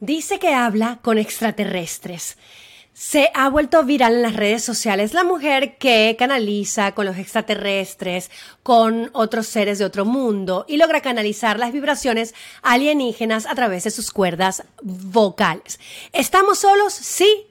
Dice que habla con extraterrestres. Se ha vuelto viral en las redes sociales la mujer que canaliza con los extraterrestres, con otros seres de otro mundo y logra canalizar las vibraciones alienígenas a través de sus cuerdas vocales. ¿Estamos solos? ¿Sí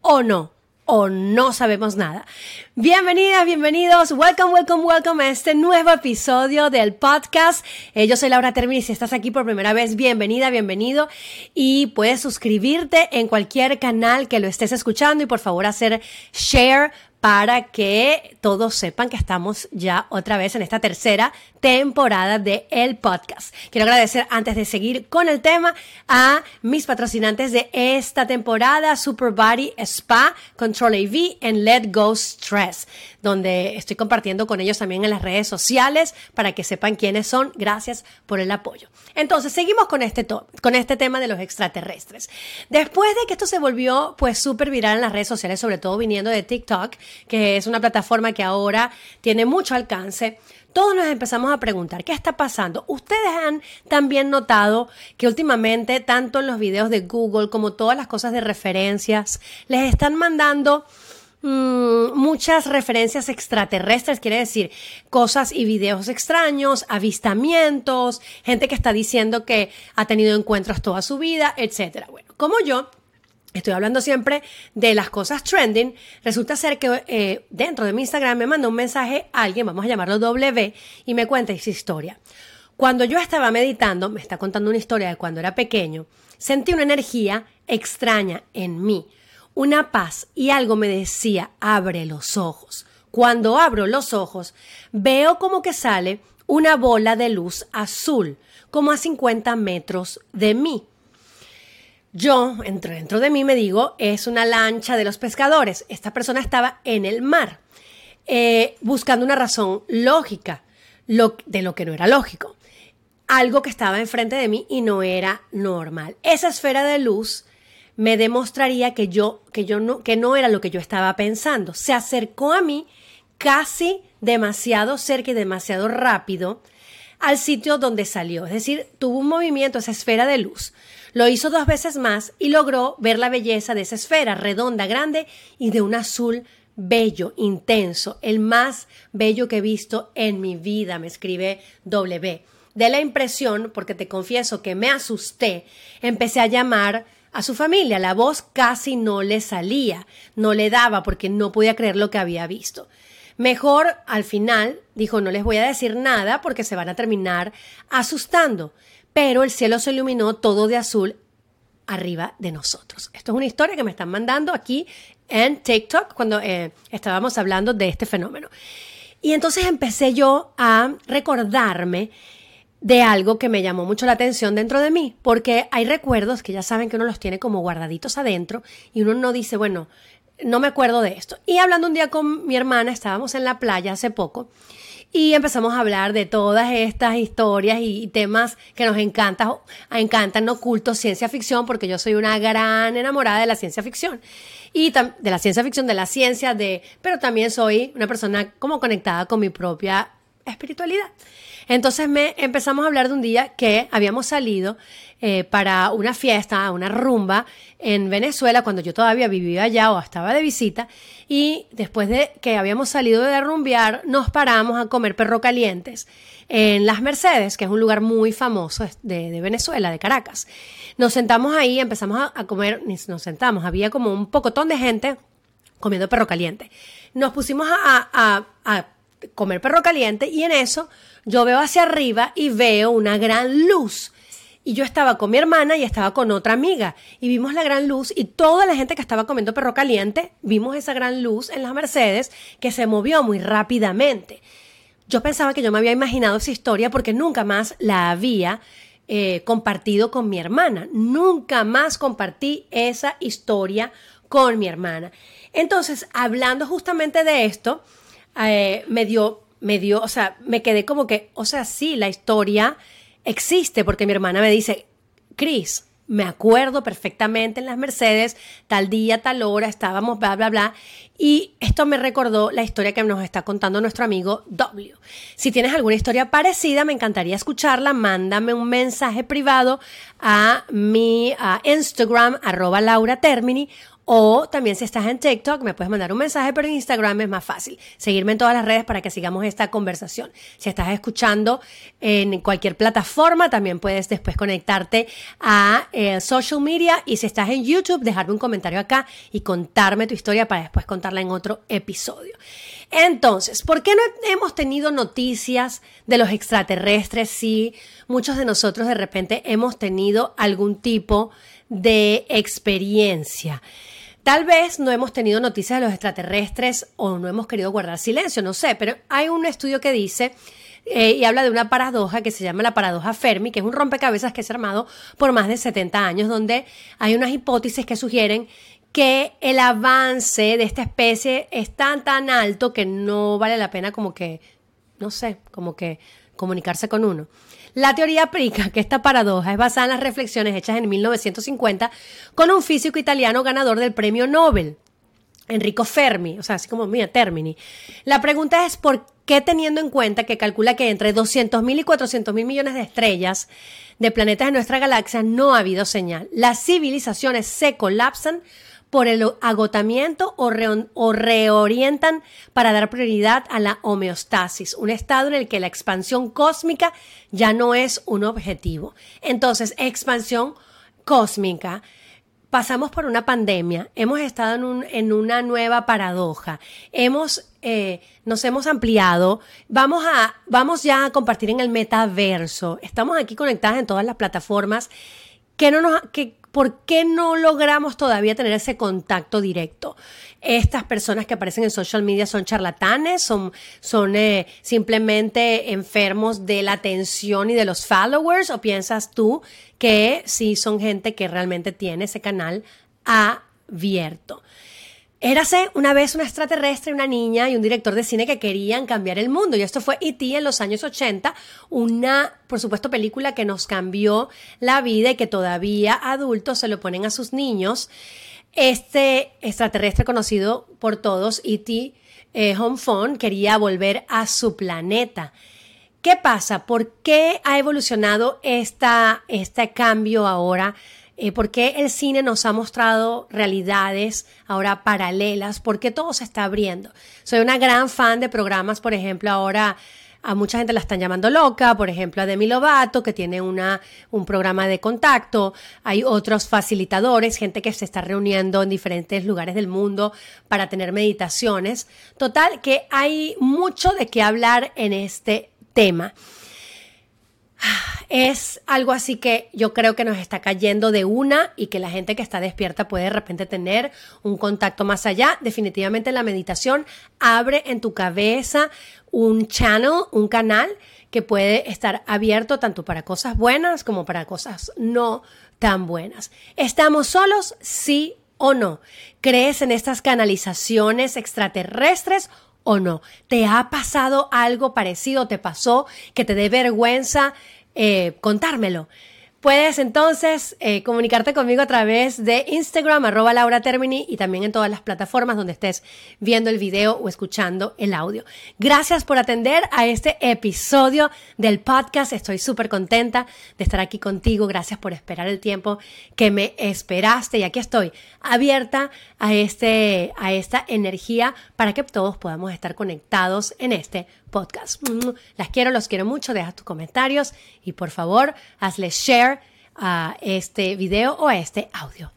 o no? O no sabemos nada. Bienvenidas, bienvenidos, welcome, welcome, welcome a este nuevo episodio del podcast. Eh, yo soy Laura Termini, si estás aquí por primera vez, bienvenida, bienvenido y puedes suscribirte en cualquier canal que lo estés escuchando y por favor hacer share para que todos sepan que estamos ya otra vez en esta tercera temporada de el podcast. Quiero agradecer antes de seguir con el tema a mis patrocinantes de esta temporada, Super Body Spa, Control AV en Let Go Stress, donde estoy compartiendo con ellos también en las redes sociales para que sepan quiénes son. Gracias por el apoyo. Entonces, seguimos con este, con este tema de los extraterrestres. Después de que esto se volvió pues súper viral en las redes sociales, sobre todo viniendo de TikTok, que es una plataforma que ahora tiene mucho alcance, todos nos empezamos a preguntar, ¿qué está pasando? Ustedes han también notado que últimamente, tanto en los videos de Google como todas las cosas de referencias, les están mandando mm, muchas referencias extraterrestres, quiere decir cosas y videos extraños, avistamientos, gente que está diciendo que ha tenido encuentros toda su vida, etc. Bueno, como yo, Estoy hablando siempre de las cosas trending. Resulta ser que eh, dentro de mi Instagram me mandó un mensaje alguien, vamos a llamarlo W, y me cuenta esa historia. Cuando yo estaba meditando, me está contando una historia de cuando era pequeño, sentí una energía extraña en mí, una paz y algo me decía, abre los ojos. Cuando abro los ojos, veo como que sale una bola de luz azul, como a 50 metros de mí. Yo, dentro, dentro de mí, me digo, es una lancha de los pescadores. Esta persona estaba en el mar, eh, buscando una razón lógica de lo que no era lógico. Algo que estaba enfrente de mí y no era normal. Esa esfera de luz me demostraría que yo, que yo no, que no era lo que yo estaba pensando. Se acercó a mí casi demasiado cerca y demasiado rápido al sitio donde salió. Es decir, tuvo un movimiento, esa esfera de luz. Lo hizo dos veces más y logró ver la belleza de esa esfera redonda, grande y de un azul bello, intenso, el más bello que he visto en mi vida, me escribe W. De la impresión, porque te confieso que me asusté, empecé a llamar a su familia. La voz casi no le salía, no le daba porque no podía creer lo que había visto. Mejor al final dijo no les voy a decir nada porque se van a terminar asustando pero el cielo se iluminó todo de azul arriba de nosotros. Esto es una historia que me están mandando aquí en TikTok cuando eh, estábamos hablando de este fenómeno. Y entonces empecé yo a recordarme de algo que me llamó mucho la atención dentro de mí, porque hay recuerdos que ya saben que uno los tiene como guardaditos adentro y uno no dice, bueno, no me acuerdo de esto. Y hablando un día con mi hermana, estábamos en la playa hace poco y empezamos a hablar de todas estas historias y temas que nos encantan, encantan, no culto, ciencia ficción, porque yo soy una gran enamorada de la ciencia ficción. Y de la ciencia ficción, de la ciencia, de, pero también soy una persona como conectada con mi propia espiritualidad. Entonces me empezamos a hablar de un día que habíamos salido eh, para una fiesta, una rumba en Venezuela, cuando yo todavía vivía allá o estaba de visita, y después de que habíamos salido de rumbear, nos paramos a comer perro calientes en Las Mercedes, que es un lugar muy famoso de, Venezuela, de Caracas. Nos sentamos ahí, empezamos a, comer, nos sentamos, había como un pocotón de gente comiendo perro caliente. Nos pusimos a, a comer perro caliente y en eso yo veo hacia arriba y veo una gran luz y yo estaba con mi hermana y estaba con otra amiga y vimos la gran luz y toda la gente que estaba comiendo perro caliente, vimos esa gran luz en las Mercedes que se movió muy rápidamente. Yo pensaba que yo me había imaginado esa historia porque nunca más la había eh, compartido con mi hermana. Nunca más compartí esa historia con mi hermana. Entonces, hablando justamente de esto, eh, me dio, me dio, o sea, me quedé como que, o sea, sí, la historia existe porque mi hermana me dice, Cris, me acuerdo perfectamente en las Mercedes, tal día, tal hora, estábamos, bla, bla, bla. Y esto me recordó la historia que nos está contando nuestro amigo W. Si tienes alguna historia parecida, me encantaría escucharla. Mándame un mensaje privado a mi Instagram, arroba Laura Termini, o también si estás en TikTok, me puedes mandar un mensaje, pero en Instagram es más fácil. Seguirme en todas las redes para que sigamos esta conversación. Si estás escuchando en cualquier plataforma, también puedes después conectarte a eh, social media. Y si estás en YouTube, dejarme un comentario acá y contarme tu historia para después en otro episodio. Entonces, ¿por qué no hemos tenido noticias de los extraterrestres si muchos de nosotros de repente hemos tenido algún tipo de experiencia? Tal vez no hemos tenido noticias de los extraterrestres o no hemos querido guardar silencio, no sé, pero hay un estudio que dice eh, y habla de una paradoja que se llama la paradoja Fermi, que es un rompecabezas que se ha armado por más de 70 años, donde hay unas hipótesis que sugieren que el avance de esta especie es tan tan alto que no vale la pena como que, no sé, como que comunicarse con uno. La teoría aplica que esta paradoja es basada en las reflexiones hechas en 1950 con un físico italiano ganador del premio Nobel, Enrico Fermi, o sea, así como mira, Termini. La pregunta es por qué teniendo en cuenta que calcula que entre 200.000 y 400.000 millones de estrellas de planetas de nuestra galaxia no ha habido señal. Las civilizaciones se colapsan por el agotamiento o, reorientan para dar prioridad a la homeostasis, un estado en el que la expansión cósmica ya no es un objetivo. Entonces, expansión cósmica. Pasamos por una pandemia, hemos estado en, un, en una nueva paradoja, hemos, eh, nos hemos ampliado, vamos, a, vamos ya a compartir en el metaverso, estamos aquí conectadas en todas las plataformas que no nos, ¿por qué no logramos todavía tener ese contacto directo? Estas personas que aparecen en social media son charlatanes, son, son eh, simplemente enfermos de la atención y de los followers, o piensas tú que sí son gente que realmente tiene ese canal abierto? Érase una vez una extraterrestre, una niña y un director de cine que querían cambiar el mundo. Y esto fue E.T. en los años 80, una, por supuesto, película que nos cambió la vida y que todavía adultos se lo ponen a sus niños. Este extraterrestre conocido por todos, E.T. Eh, quería volver a su planeta. ¿Qué pasa? ¿Por qué ha evolucionado esta, este cambio ahora? Eh, por qué el cine nos ha mostrado realidades ahora paralelas, por qué todo se está abriendo. Soy una gran fan de programas, por ejemplo, ahora a mucha gente la están llamando loca, por ejemplo a Demi Lovato, que tiene una, un programa de contacto, hay otros facilitadores, gente que se está reuniendo en diferentes lugares del mundo para tener meditaciones. Total, que hay mucho de qué hablar en este tema es algo así que yo creo que nos está cayendo de una y que la gente que está despierta puede de repente tener un contacto más allá. Definitivamente la meditación abre en tu cabeza un channel, un canal que puede estar abierto tanto para cosas buenas como para cosas no tan buenas. ¿Estamos solos? Sí o no. ¿Crees en estas canalizaciones extraterrestres o no? ¿Te ha pasado algo parecido? ¿Te pasó que te dé vergüenza eh, contármelo? Puedes entonces eh, comunicarte conmigo a través de Instagram, arroba Laura Termini, y también en todas las plataformas donde estés viendo el video o escuchando el audio. Gracias por atender a este episodio del podcast. Estoy súper contenta de estar aquí contigo. Gracias por esperar el tiempo que me esperaste. Y aquí estoy, abierta a, este, a esta energía para que todos podamos estar conectados en este podcast. Las quiero, los quiero mucho. Deja tus comentarios y por favor, hazle share a este video o a este audio.